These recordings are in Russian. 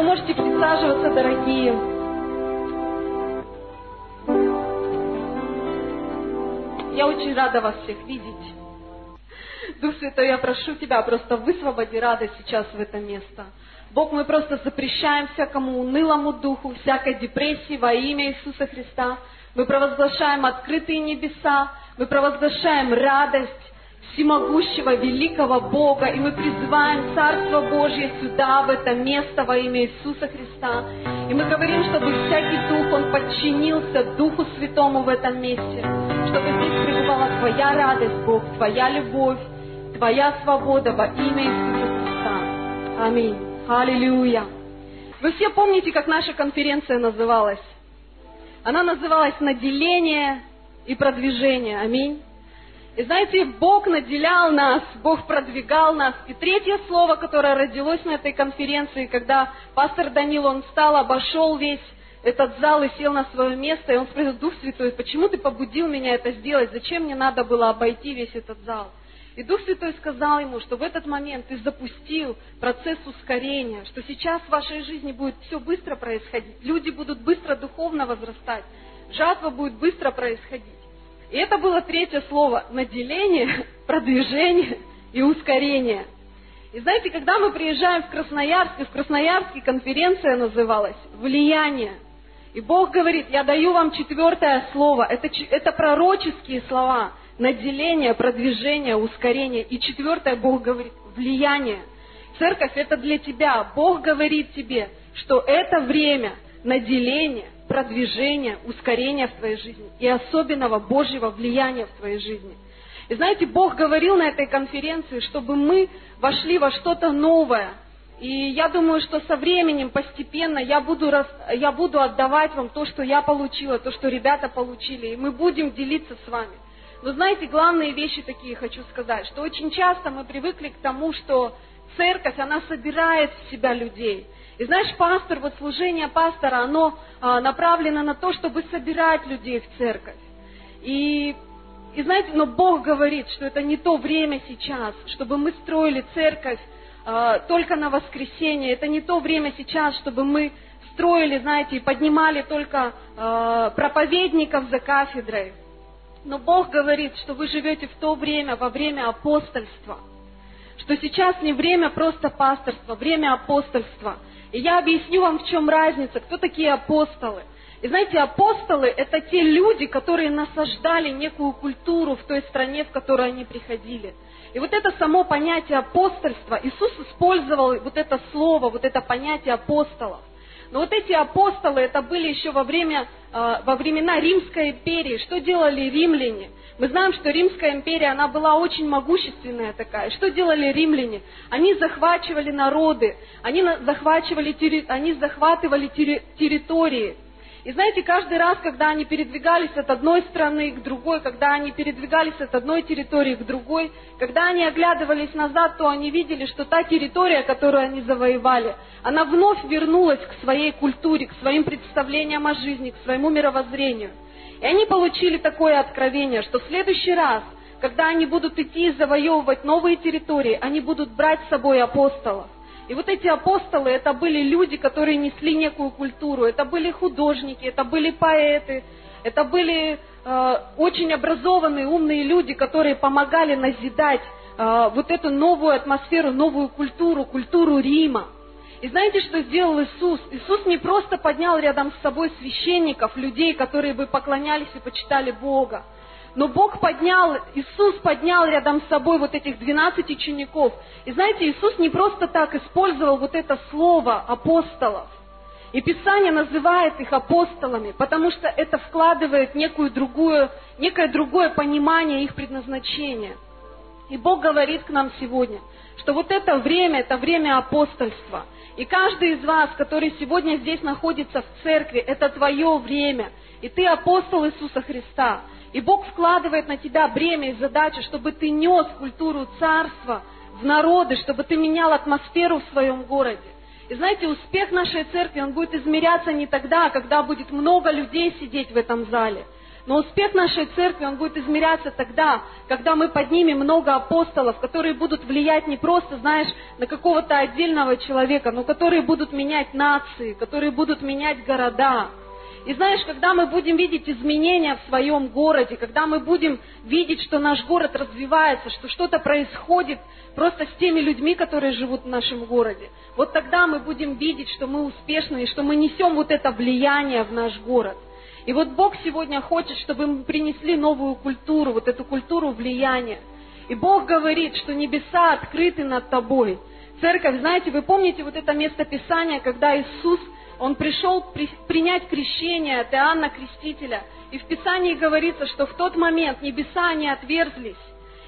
Вы можете присаживаться, дорогие. Я очень рада вас всех видеть. Дух Святой, я прошу Тебя, просто высвободи радость сейчас в это место. Бог, мы просто запрещаем всякому унылому духу, всякой депрессии во имя Иисуса Христа. Мы провозглашаем открытые небеса, мы провозглашаем радость всемогущего, великого Бога, и мы призываем Царство Божье сюда, в это место во имя Иисуса Христа. И мы говорим, чтобы всякий дух, он подчинился Духу Святому в этом месте, чтобы здесь пребывала Твоя радость, Бог, Твоя любовь, Твоя свобода во имя Иисуса Христа. Аминь. Аллилуйя. Вы все помните, как наша конференция называлась? Она называлась «Наделение и продвижение». Аминь. И знаете, Бог наделял нас, Бог продвигал нас. И третье слово, которое родилось на этой конференции, когда пастор Данил, он встал, обошел весь этот зал и сел на свое место, и он спросил, Дух Святой, почему ты побудил меня это сделать? Зачем мне надо было обойти весь этот зал? И Дух Святой сказал ему, что в этот момент ты запустил процесс ускорения, что сейчас в вашей жизни будет все быстро происходить, люди будут быстро духовно возрастать, жатва будет быстро происходить. И это было третье слово – наделение, продвижение и ускорение. И знаете, когда мы приезжаем в Красноярск, и в Красноярске конференция называлась «Влияние», и Бог говорит, я даю вам четвертое слово, это, это пророческие слова, наделение, продвижение, ускорение. И четвертое, Бог говорит, влияние. Церковь это для тебя. Бог говорит тебе, что это время наделения, продвижения, ускорения в твоей жизни и особенного Божьего влияния в твоей жизни. И знаете, Бог говорил на этой конференции, чтобы мы вошли во что-то новое. И я думаю, что со временем, постепенно, я буду, рас... я буду отдавать вам то, что я получила, то, что ребята получили. И мы будем делиться с вами. Но знаете, главные вещи такие хочу сказать, что очень часто мы привыкли к тому, что церковь, она собирает в себя людей. И знаешь, пастор, вот служение пастора, оно а, направлено на то, чтобы собирать людей в церковь. И, и знаете, но Бог говорит, что это не то время сейчас, чтобы мы строили церковь а, только на воскресенье. Это не то время сейчас, чтобы мы строили, знаете, и поднимали только а, проповедников за кафедрой. Но Бог говорит, что вы живете в то время, во время апостольства. Что сейчас не время просто пасторства, время апостольства. И я объясню вам, в чем разница, кто такие апостолы. И знаете, апостолы – это те люди, которые насаждали некую культуру в той стране, в которой они приходили. И вот это само понятие апостольства, Иисус использовал вот это слово, вот это понятие апостолов. Но вот эти апостолы, это были еще во, время, э, во времена Римской империи. Что делали римляне? Мы знаем, что Римская империя, она была очень могущественная такая. Что делали римляне? Они захвачивали народы, они, захвачивали, они захватывали территории. И знаете, каждый раз, когда они передвигались от одной страны к другой, когда они передвигались от одной территории к другой, когда они оглядывались назад, то они видели, что та территория, которую они завоевали, она вновь вернулась к своей культуре, к своим представлениям о жизни, к своему мировоззрению. И они получили такое откровение, что в следующий раз, когда они будут идти завоевывать новые территории, они будут брать с собой апостолов. И вот эти апостолы, это были люди, которые несли некую культуру, это были художники, это были поэты, это были э, очень образованные, умные люди, которые помогали назидать э, вот эту новую атмосферу, новую культуру, культуру Рима. И знаете, что сделал Иисус? Иисус не просто поднял рядом с собой священников, людей, которые бы поклонялись и почитали Бога. Но Бог поднял, Иисус поднял рядом с собой вот этих 12 учеников. И знаете, Иисус не просто так использовал вот это слово апостолов. И Писание называет их апостолами, потому что это вкладывает некую другую, некое другое понимание их предназначения. И Бог говорит к нам сегодня, что вот это время, это время апостольства. И каждый из вас, который сегодня здесь находится в церкви, это твое время. И ты апостол Иисуса Христа. И Бог вкладывает на тебя бремя и задачу, чтобы ты нес культуру царства в народы, чтобы ты менял атмосферу в своем городе. И знаете, успех нашей церкви, он будет измеряться не тогда, когда будет много людей сидеть в этом зале, Но успех нашей церкви, он будет измеряться тогда, когда мы поднимем много апостолов, которые будут влиять не просто, знаешь, на какого-то отдельного человека, но которые будут менять нации, которые будут менять города. И знаешь, когда мы будем видеть изменения в своем городе, когда мы будем видеть, что наш город развивается, что что-то происходит просто с теми людьми, которые живут в нашем городе, вот тогда мы будем видеть, что мы успешны и что мы несем вот это влияние в наш город. И вот Бог сегодня хочет, чтобы мы принесли новую культуру, вот эту культуру влияния. И Бог говорит, что небеса открыты над тобой. Церковь, знаете, вы помните вот это место Писания, когда Иисус, Он пришел при, принять крещение от Иоанна Крестителя. И в Писании говорится, что в тот момент небеса не отверзлись.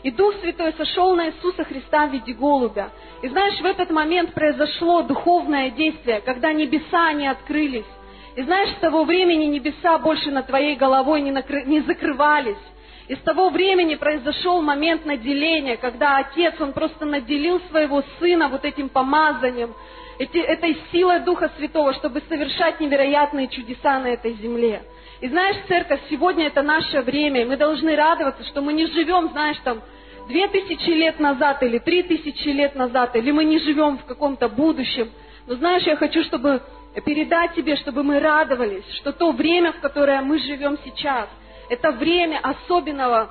И Дух Святой сошел на Иисуса Христа в виде голубя. И знаешь, в этот момент произошло духовное действие, когда небеса не открылись. И знаешь, с того времени небеса больше над твоей головой не, накры... не закрывались. И с того времени произошел момент наделения, когда Отец, Он просто наделил своего Сына вот этим помазанием, эти, этой силой Духа Святого, чтобы совершать невероятные чудеса на этой земле. И знаешь, церковь, сегодня это наше время, и мы должны радоваться, что мы не живем, знаешь, там, две тысячи лет назад или три тысячи лет назад, или мы не живем в каком-то будущем. Но знаешь, я хочу, чтобы передать тебе, чтобы мы радовались, что то время, в которое мы живем сейчас, это время особенного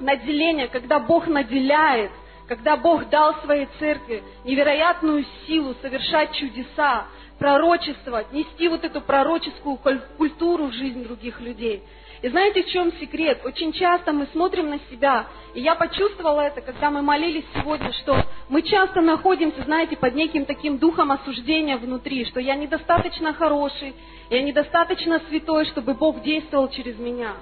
наделения, когда Бог наделяет, когда Бог дал своей церкви невероятную силу совершать чудеса, пророчествовать, нести вот эту пророческую культуру в жизнь других людей. И знаете, в чем секрет? Очень часто мы смотрим на себя, и я почувствовала это, когда мы молились сегодня, что мы часто находимся, знаете, под неким таким духом осуждения внутри, что я недостаточно хороший, я недостаточно святой, чтобы Бог действовал через меня.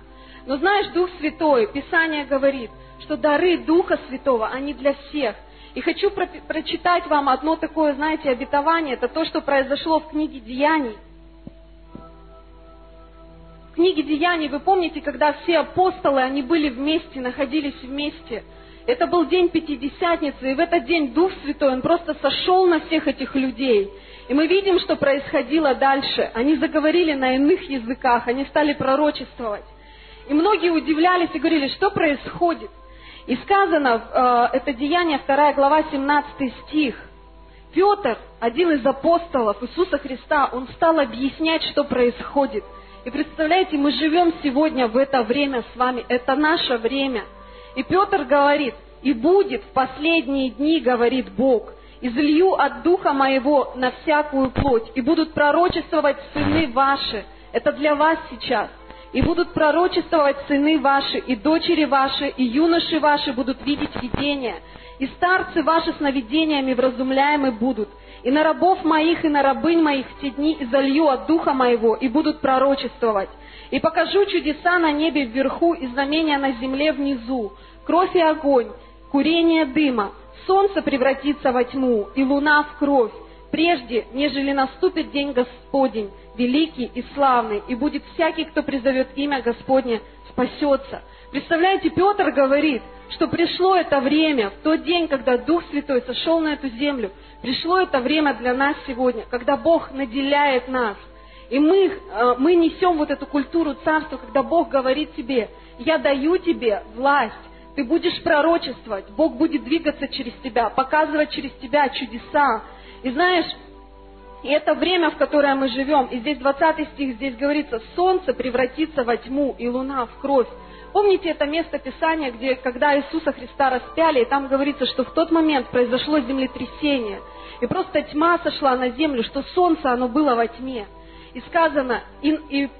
Но знаешь, Дух Святой, Писание говорит, что дары Духа Святого, они для всех. И хочу про- прочитать вам одно такое, знаете, обетование. Это то, что произошло в книге Деяний – книге Деяний, вы помните, когда все апостолы, они были вместе, находились вместе. Это был день Пятидесятницы, и в этот день Дух Святой, Он просто сошел на всех этих людей. И мы видим, что происходило дальше. Они заговорили на иных языках, они стали пророчествовать. И многие удивлялись и говорили, что происходит. И сказано, э, это Деяние, 2 глава, 17 стих. Петр, один из апостолов Иисуса Христа, он стал объяснять, что происходит – и представляете, мы живем сегодня в это время с вами, это наше время. И Петр говорит, и будет в последние дни, говорит Бог, излью от духа моего на всякую плоть, и будут пророчествовать сыны ваши. Это для вас сейчас. И будут пророчествовать сыны ваши, и дочери ваши, и юноши ваши будут видеть видения. И старцы ваши сновидениями вразумляемы будут. И на рабов моих, и на рабынь моих в те дни изолью от духа моего, и будут пророчествовать. И покажу чудеса на небе вверху и знамения на земле внизу, кровь и огонь, курение дыма, солнце превратится во тьму, и луна в кровь, прежде, нежели наступит день Господень, великий и славный, и будет всякий, кто призовет имя Господне, спасется. Представляете, Петр говорит, что пришло это время, в тот день, когда Дух Святой сошел на эту землю, пришло это время для нас сегодня, когда Бог наделяет нас. И мы, э, мы несем вот эту культуру царства, когда Бог говорит тебе, я даю тебе власть, ты будешь пророчествовать, Бог будет двигаться через тебя, показывать через тебя чудеса. И знаешь, и это время, в которое мы живем, и здесь 20 стих, здесь говорится, солнце превратится во тьму, и луна в кровь. Помните это место Писания, где, когда Иисуса Христа распяли, и там говорится, что в тот момент произошло землетрясение, и просто тьма сошла на землю, что солнце, оно было во тьме. И сказано, и, и,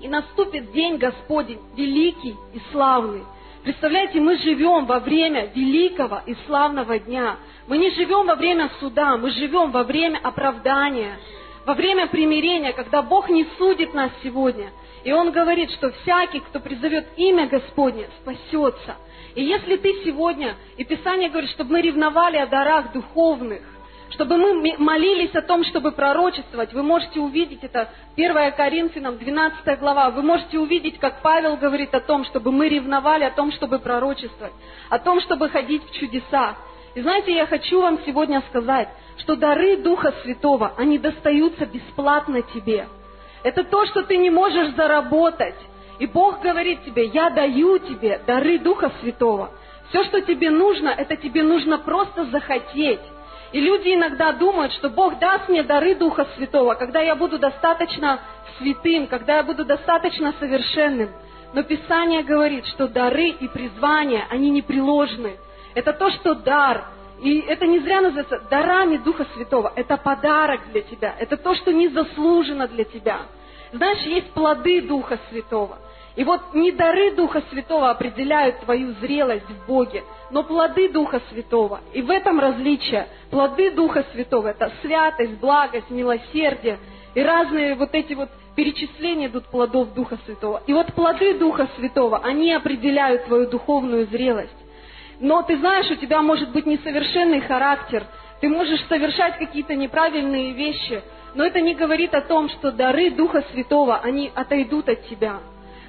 и наступит день Господень, великий и славный. Представляете, мы живем во время великого и славного дня. Мы не живем во время суда, мы живем во время оправдания, во время примирения, когда Бог не судит нас сегодня – и он говорит, что всякий, кто призовет имя Господне, спасется. И если ты сегодня, и Писание говорит, чтобы мы ревновали о дарах духовных, чтобы мы молились о том, чтобы пророчествовать, вы можете увидеть это 1 Коринфянам, 12 глава, вы можете увидеть, как Павел говорит о том, чтобы мы ревновали о том, чтобы пророчествовать, о том, чтобы ходить в чудесах. И знаете, я хочу вам сегодня сказать, что дары Духа Святого, они достаются бесплатно тебе – это то, что ты не можешь заработать. И Бог говорит тебе, я даю тебе дары Духа Святого. Все, что тебе нужно, это тебе нужно просто захотеть. И люди иногда думают, что Бог даст мне дары Духа Святого, когда я буду достаточно святым, когда я буду достаточно совершенным. Но Писание говорит, что дары и призвания, они непреложны. Это то, что дар. И это не зря называется дарами Духа Святого. Это подарок для тебя. Это то, что не заслужено для тебя. Знаешь, есть плоды Духа Святого. И вот не дары Духа Святого определяют твою зрелость в Боге, но плоды Духа Святого. И в этом различие. Плоды Духа Святого – это святость, благость, милосердие. И разные вот эти вот перечисления идут плодов Духа Святого. И вот плоды Духа Святого, они определяют твою духовную зрелость. Но ты знаешь, у тебя может быть несовершенный характер, ты можешь совершать какие-то неправильные вещи, но это не говорит о том, что дары Духа Святого, они отойдут от тебя.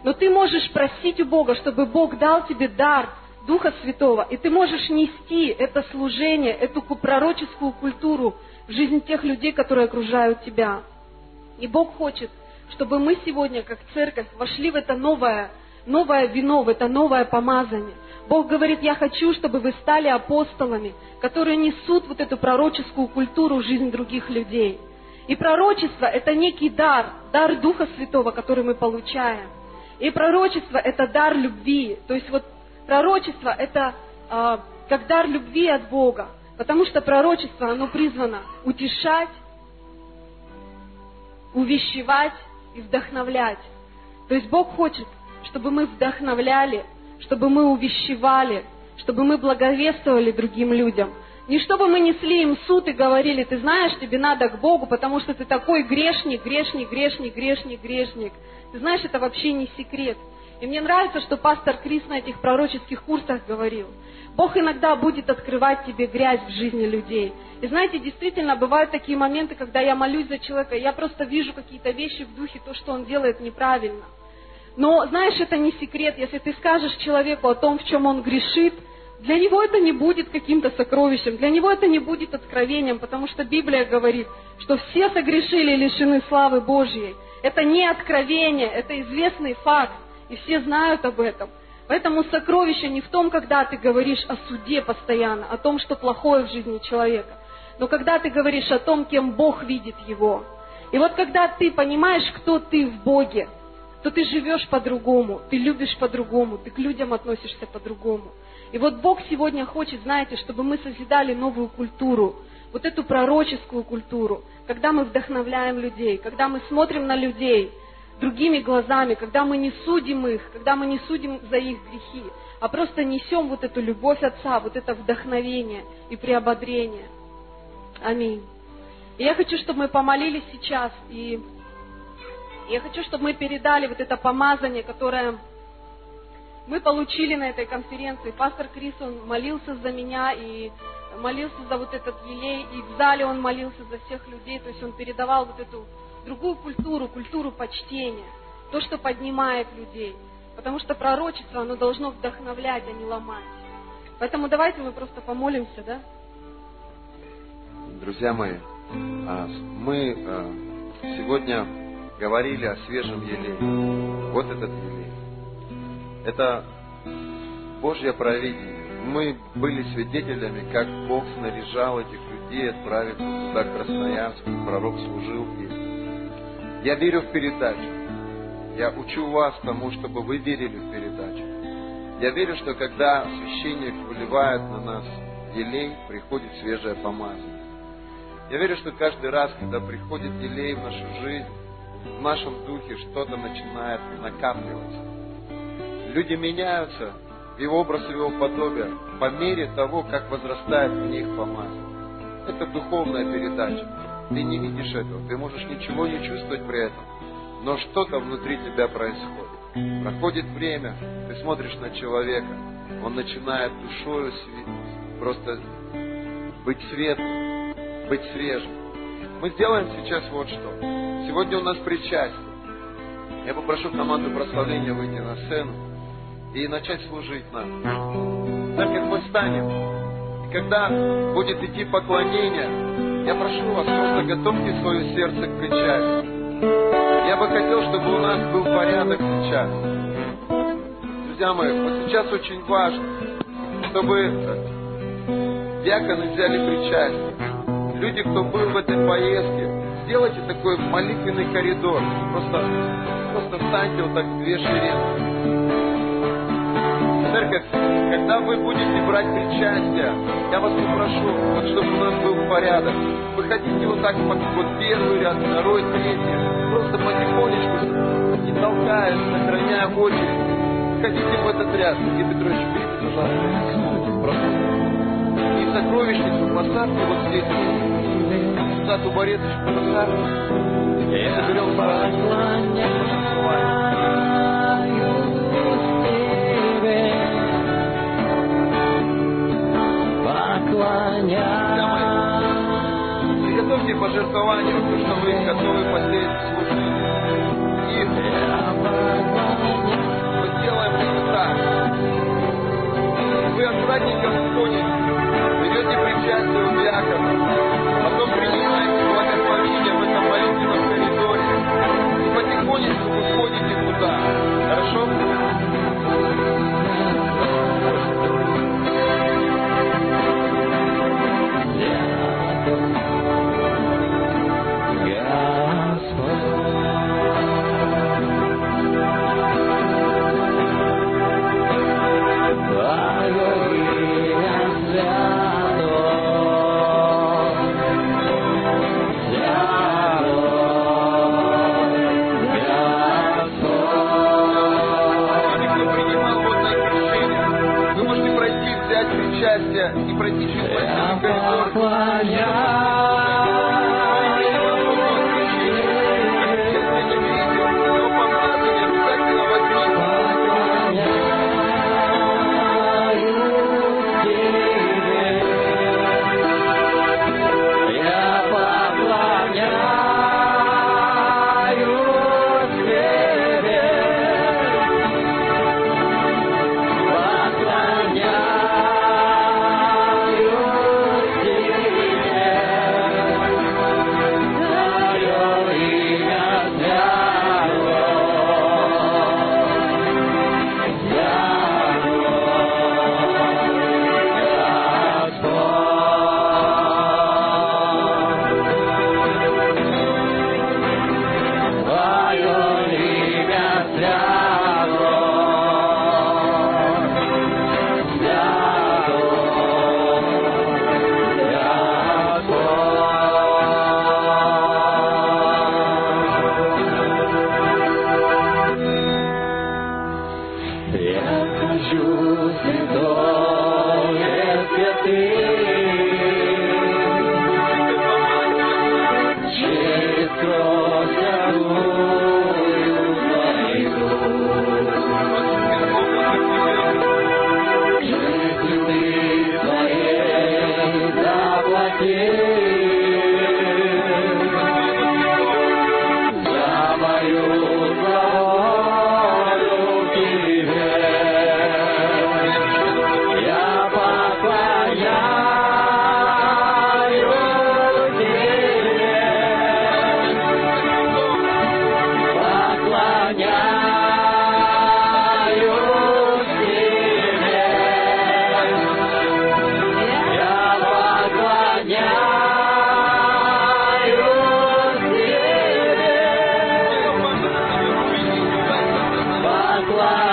Но ты можешь просить у Бога, чтобы Бог дал тебе дар Духа Святого, и ты можешь нести это служение, эту пророческую культуру в жизнь тех людей, которые окружают тебя. И Бог хочет, чтобы мы сегодня, как церковь, вошли в это новое, новое вино, в это новое помазание. Бог говорит, я хочу, чтобы вы стали апостолами, которые несут вот эту пророческую культуру в жизнь других людей. И пророчество – это некий дар, дар Духа Святого, который мы получаем. И пророчество – это дар любви. То есть вот пророчество – это э, как дар любви от Бога. Потому что пророчество, оно призвано утешать, увещевать и вдохновлять. То есть Бог хочет, чтобы мы вдохновляли, чтобы мы увещевали, чтобы мы благовествовали другим людям. Не чтобы мы несли им суд и говорили, ты знаешь, тебе надо к Богу, потому что ты такой грешник, грешник, грешник, грешник, грешник. Ты знаешь, это вообще не секрет. И мне нравится, что пастор Крис на этих пророческих курсах говорил. Бог иногда будет открывать тебе грязь в жизни людей. И знаете, действительно, бывают такие моменты, когда я молюсь за человека, я просто вижу какие-то вещи в духе, то, что он делает неправильно. Но, знаешь, это не секрет. Если ты скажешь человеку о том, в чем он грешит, для него это не будет каким-то сокровищем, для него это не будет откровением, потому что Библия говорит, что все согрешили и лишены славы Божьей. Это не откровение, это известный факт, и все знают об этом. Поэтому сокровище не в том, когда ты говоришь о суде постоянно, о том, что плохое в жизни человека, но когда ты говоришь о том, кем Бог видит его. И вот когда ты понимаешь, кто ты в Боге, то ты живешь по-другому, ты любишь по-другому, ты к людям относишься по-другому. И вот Бог сегодня хочет, знаете, чтобы мы созидали новую культуру, вот эту пророческую культуру, когда мы вдохновляем людей, когда мы смотрим на людей другими глазами, когда мы не судим их, когда мы не судим за их грехи, а просто несем вот эту любовь Отца, вот это вдохновение и приободрение. Аминь. И я хочу, чтобы мы помолились сейчас, и я хочу, чтобы мы передали вот это помазание, которое мы получили на этой конференции. Пастор Крис, он молился за меня и молился за вот этот елей, и в зале он молился за всех людей, то есть он передавал вот эту другую культуру, культуру почтения, то, что поднимает людей. Потому что пророчество, оно должно вдохновлять, а не ломать. Поэтому давайте мы просто помолимся, да? Друзья мои, а, мы а, сегодня говорили о свежем елее. Вот этот елей. Это Божье провидение мы были свидетелями, как Бог снаряжал этих людей, отправив туда к Красноярску, пророк служил им. Я верю в передачу. Я учу вас тому, чтобы вы верили в передачу. Я верю, что когда священник выливает на нас елей, приходит свежее помазание. Я верю, что каждый раз, когда приходит елей в нашу жизнь, в нашем духе что-то начинает накапливаться. Люди меняются, в его образ и его подобие по мере того, как возрастает в них помазание. Это духовная передача. Ты не видишь этого, ты можешь ничего не чувствовать при этом, но что-то внутри тебя происходит. Проходит время, ты смотришь на человека, он начинает душою просто быть светлым, быть свежим. Мы сделаем сейчас вот что. Сегодня у нас причастие. Я попрошу команду прославления выйти на сцену и начать служить нам. Церковь, мы встанем. И когда будет идти поклонение, я прошу вас, просто готовьте свое сердце к причастию. Я бы хотел, чтобы у нас был порядок сейчас. друзья мои, вот сейчас очень важно, чтобы диаконы взяли причастие. Люди, кто был в этой поездке, сделайте такой молитвенный коридор. Просто, просто встаньте вот так в две шеренги. Церковь, когда вы будете брать причастие, я вас попрошу, вот чтобы у нас был порядок. Выходите вот так, вот первый ряд, второй, третий. Просто потихонечку, не толкая, сохраняя очередь. Входите в этот ряд. Сергей Петрович, берите, пожалуйста, И сокровищницу поставьте вот здесь. Сюда тубареточку поставьте. Соберем Приготовьте пожертвования, потому что вы готовы посеять служение. И мы сделаем это так. Вы аккуратненько входите,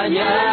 Yeah.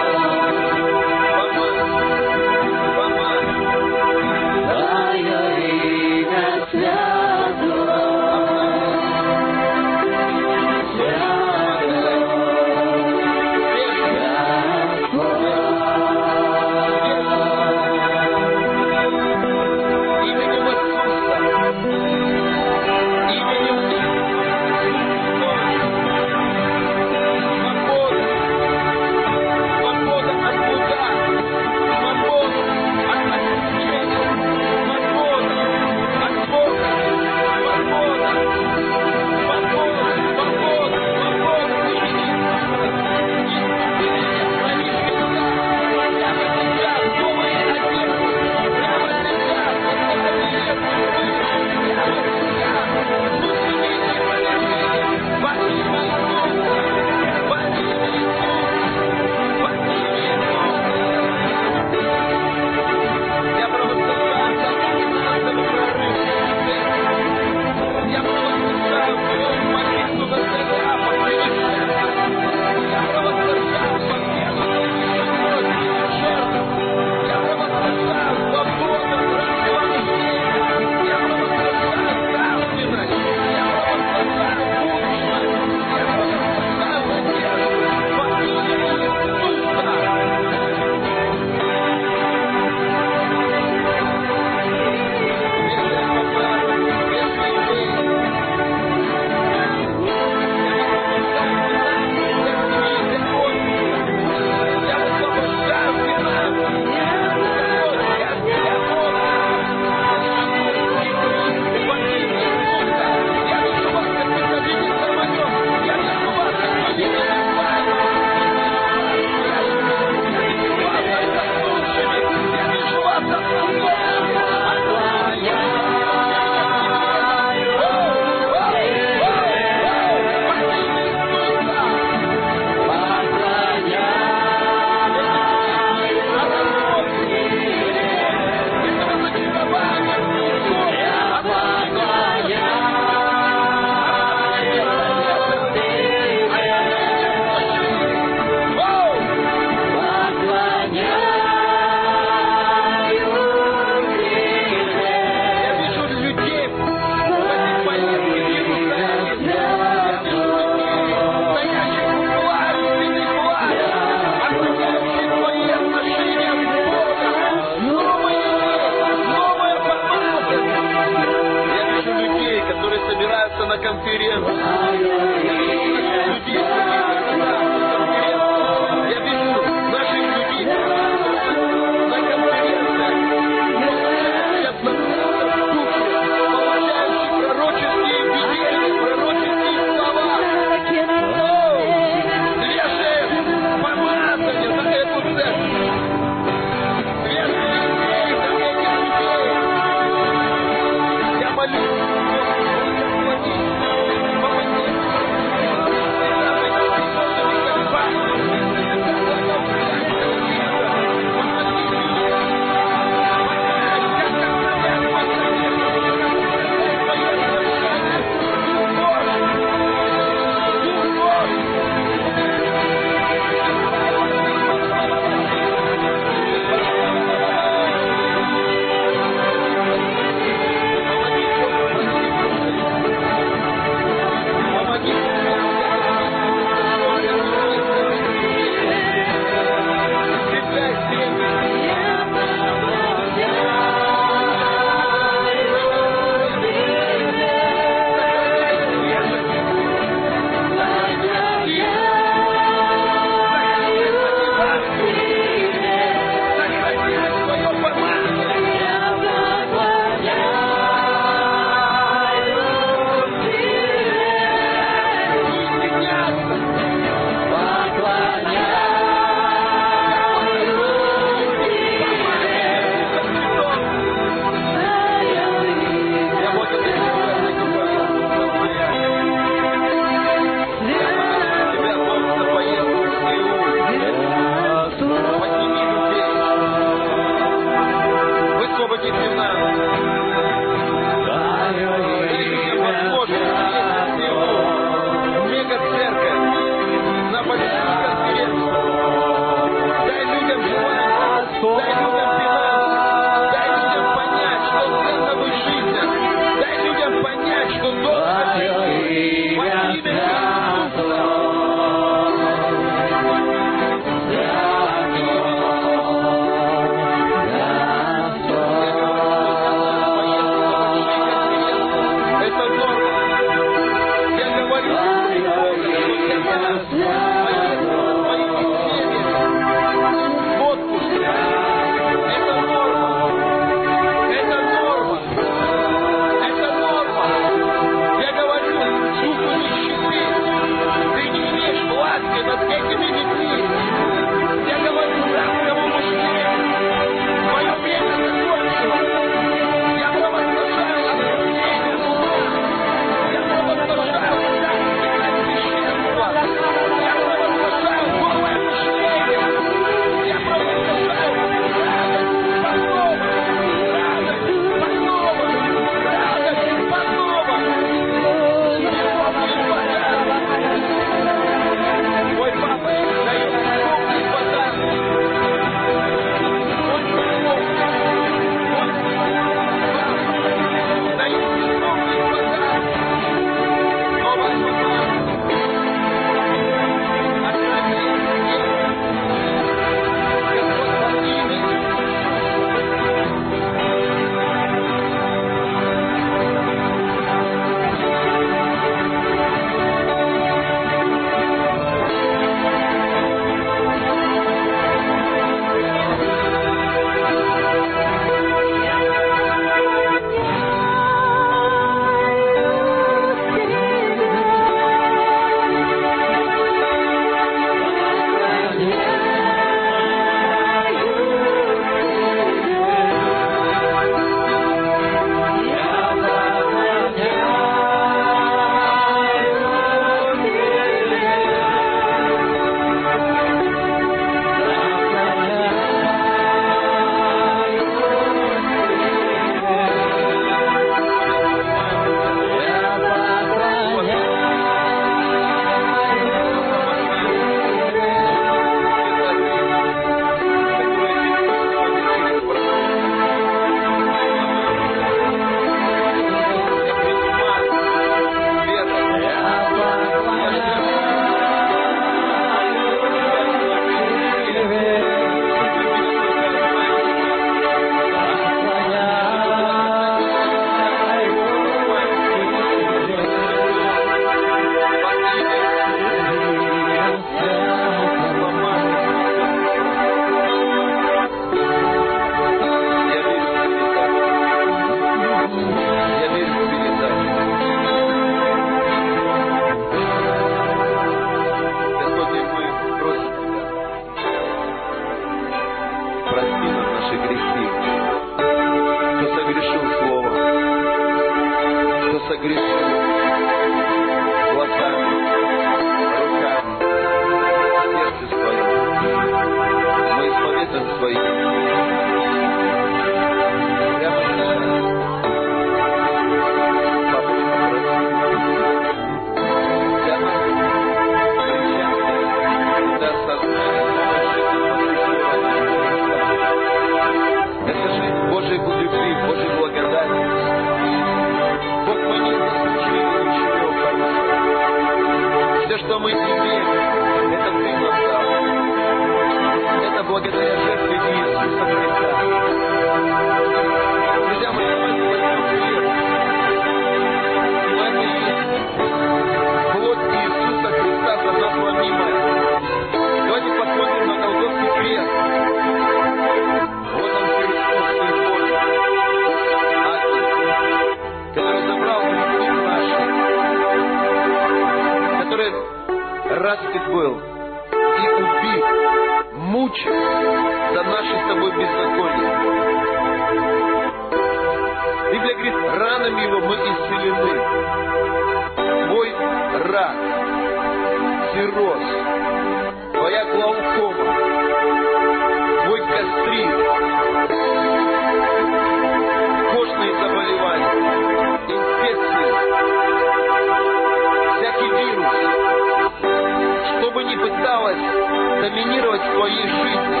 Твоей жизни,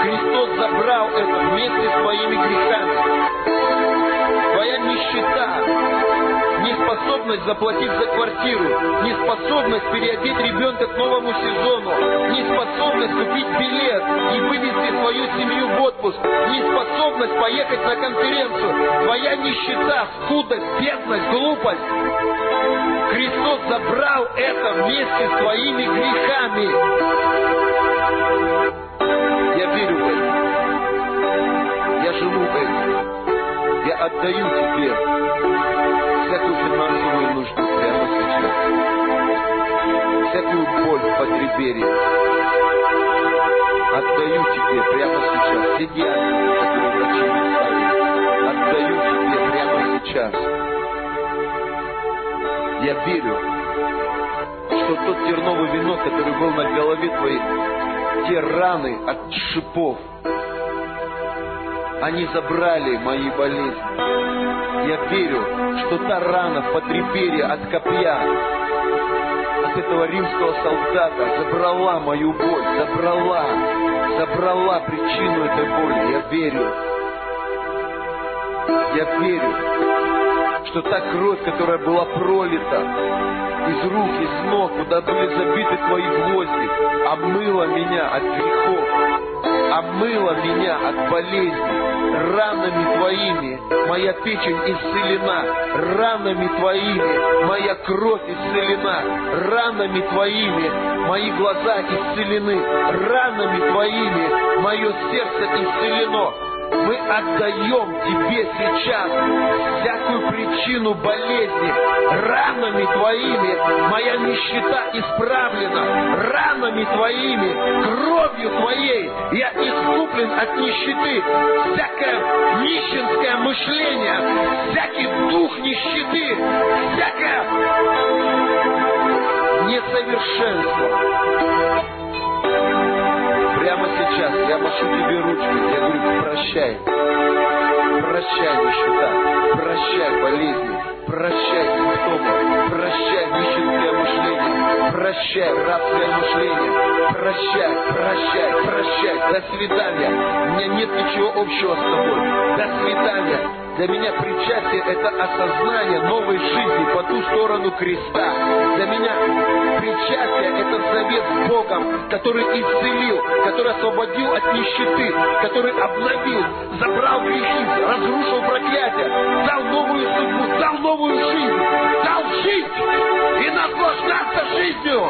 Христос забрал это вместе с твоими грехами. Твоя нищета, неспособность заплатить за квартиру, неспособность переодеть ребенка к новому сезону, неспособность купить билет и вывести свою семью в отпуск, неспособность поехать на конференцию, твоя нищета, скудость, бедность, глупость. Христос забрал это вместе с твоими грехами. Я верю в это. Я живу этим. Я отдаю тебе всякую финансовую нужду прямо сейчас. Всякую боль в потреберии. Отдаю тебе прямо сейчас. Все диагнозы, которые врачи мне ставят. Отдаю тебе прямо сейчас. Я верю, что тот терновый венок, который был на голове твоей, те раны от шипов, они забрали мои болезни. Я верю, что та рана в потребере от копья, от этого римского солдата забрала мою боль, забрала, забрала причину этой боли. Я верю. Я верю, что та кровь, которая была пролита из рук, из ног, куда были забиты твои гвозди, обмыла меня от грехов, омыла меня от болезней, ранами Твоими моя печень исцелена, ранами Твоими моя кровь исцелена, ранами Твоими мои глаза исцелены, ранами Твоими мое сердце исцелено. Мы отдаем Тебе сейчас всякую причину болезни. Ранами Твоими моя нищета исправлена. Ранами Твоими, кровью Твоей я искуплен от нищеты. Всякое нищенское мышление, всякий дух нищеты, всякое несовершенство сейчас я машу тебе ручкой, я говорю, прощай. Прощай нищета, прощай болезни, прощай симптомы, прощай нищенское мышление, прощай рабское мышление, прощай, прощай, прощай, до свидания. У меня нет ничего общего с тобой. До свидания. Для меня причастие – это осознание новой жизни по ту сторону креста. Для меня причастие – это завет с Богом, который исцелил, который освободил от нищеты, который обновил, забрал грехи, разрушил проклятие, дал новую судьбу, дал новую жизнь, дал жить и наслаждаться жизнью,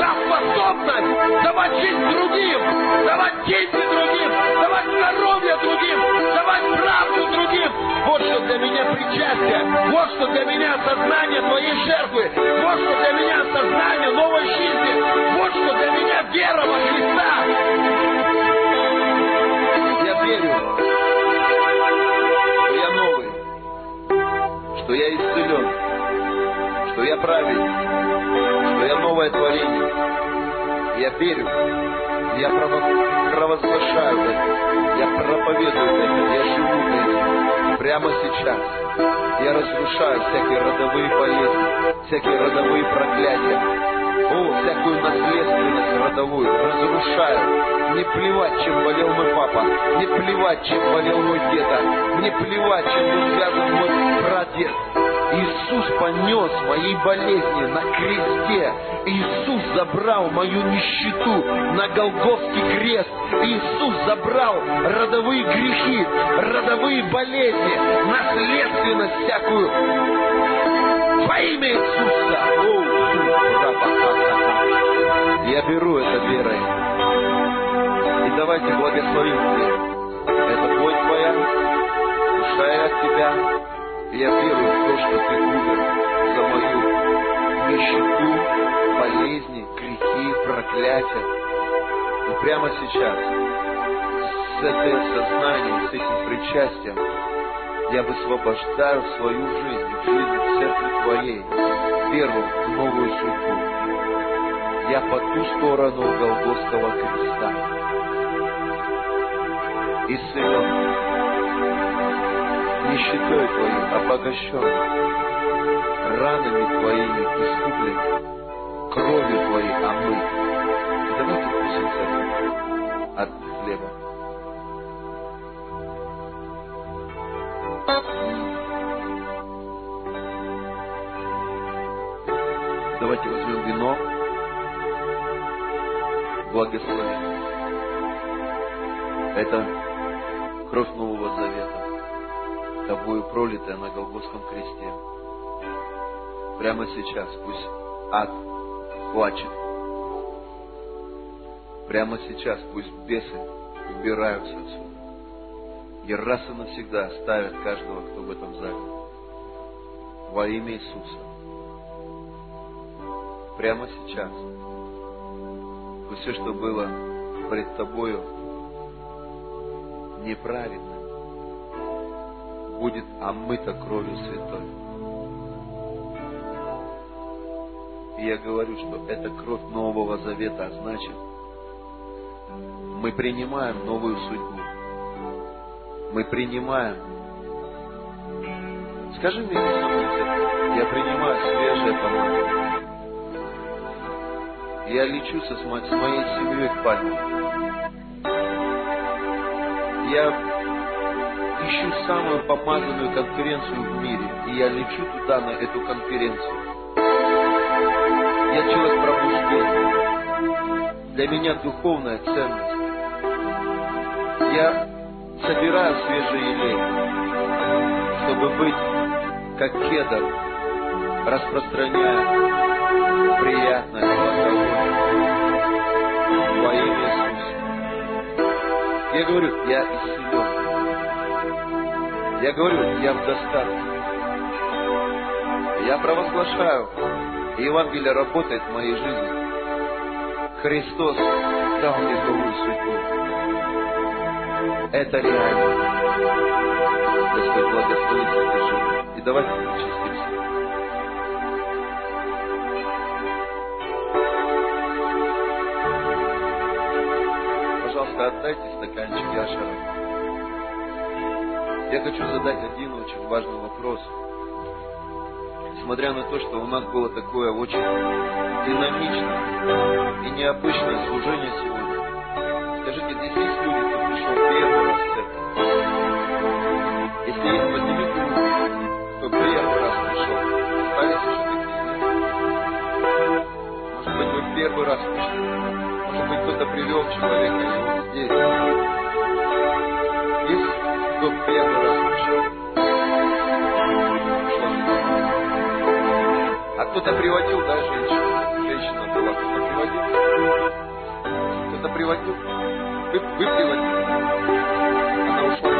дал способность давать жизнь другим, давать деньги другим, давать здоровье другим, давать правду другим. Вот что для меня причастие, вот что для меня осознание твоей жертвы, вот что для меня осознание новой жизни, вот что для меня вера во Христа. Я верю, что я новый, что я исцелен, что я праведник, что я новое творение. Я верю, я провозглашаю это, я проповедую это, я живу этим прямо сейчас. Я разрушаю всякие родовые болезни, всякие родовые проклятия, о, всякую наследственность родовую разрушаю. Не плевать, чем болел мой папа, не плевать, чем болел мой деда, не плевать, чем был связан мой прадед. Иисус понес мои болезни на кресте. Иисус забрал мою нищету на Голгофский крест. Иисус забрал родовые грехи, родовые болезни, наследственность всякую. Во имя Иисуса. Я беру это верой. И давайте благословим тебя. Это плоть твоя, душа от тебя, я верую в то, что Ты умер за мою нищету, болезни, грехи, проклятия. И прямо сейчас, с этим сознанием, с этим причастием, я высвобождаю свою жизнь, жизнь церкви Твоей, веру в новую судьбу. Я по ту сторону Голгофского креста. Исцелен нищетой Твоей обогащен, ранами Твоими искуплен, кровью Твоей омыт. Давайте вкусимся от хлеба. Давайте возьмем вино, благословим. Это кровь Нового Завета тобою пролитое на Голгофском кресте. Прямо сейчас пусть ад плачет. Прямо сейчас пусть бесы убираются отсюда. И раз и навсегда оставят каждого, кто в этом зале. Во имя Иисуса. Прямо сейчас. Пусть все, что было пред тобою, неправедно, будет омыта кровью святой. И я говорю, что это кровь Нового Завета, а значит, мы принимаем новую судьбу. Мы принимаем. Скажи мне, я принимаю свежее помазание. Я лечусь с моей семьей к пальме. Я ищу самую помазанную конференцию в мире, и я лечу туда, на эту конференцию. Я человек пробуждения. Для меня духовная ценность. Я собираю свежий елей, чтобы быть как кедр, распространяя приятное благовоние во имя Иисуса. Я говорю, я исцелен. Я говорю, я в достатке. Я провозглашаю, Евангелие работает в моей жизни. Христос дал мне новую судьбу. Это реально. Господь благословит жизнь. И давайте причастимся. Пожалуйста, отдайте стаканчик Яшера. Я хочу задать один очень важный вопрос. Несмотря на то, что у нас было такое очень динамичное и необычное служение сегодня, скажите, здесь есть люди, кто пришел первый раз в церковь? Если есть, поднимите руку, кто первый раз пришел. Остались еще такие Может быть, вы первый раз пришли. Может быть, кто-то привел человека, и он здесь кто первый кто-то приводил, да, женщину? Женщина была, кто-то приводил? Кто-то приводил? Вы, вы приводили? Она ушла.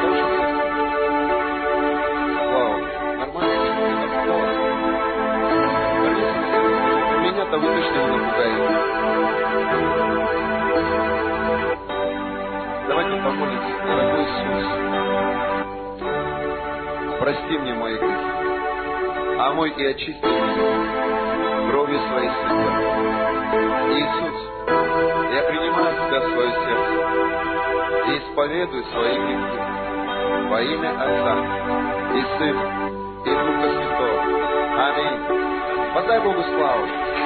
Слушайте. Вау, нормально, что так сказала. Меня-то вы точно не напугаете. Давайте помолимся, дорогой Иисус. прости мне мои грехи, омой и очисти кровью своей святой. Иисус, я принимаю Тебя в свое сердце и исповедую свои грехи во имя Отца и Сына и Духа Святого. Аминь. Подай Богу славу.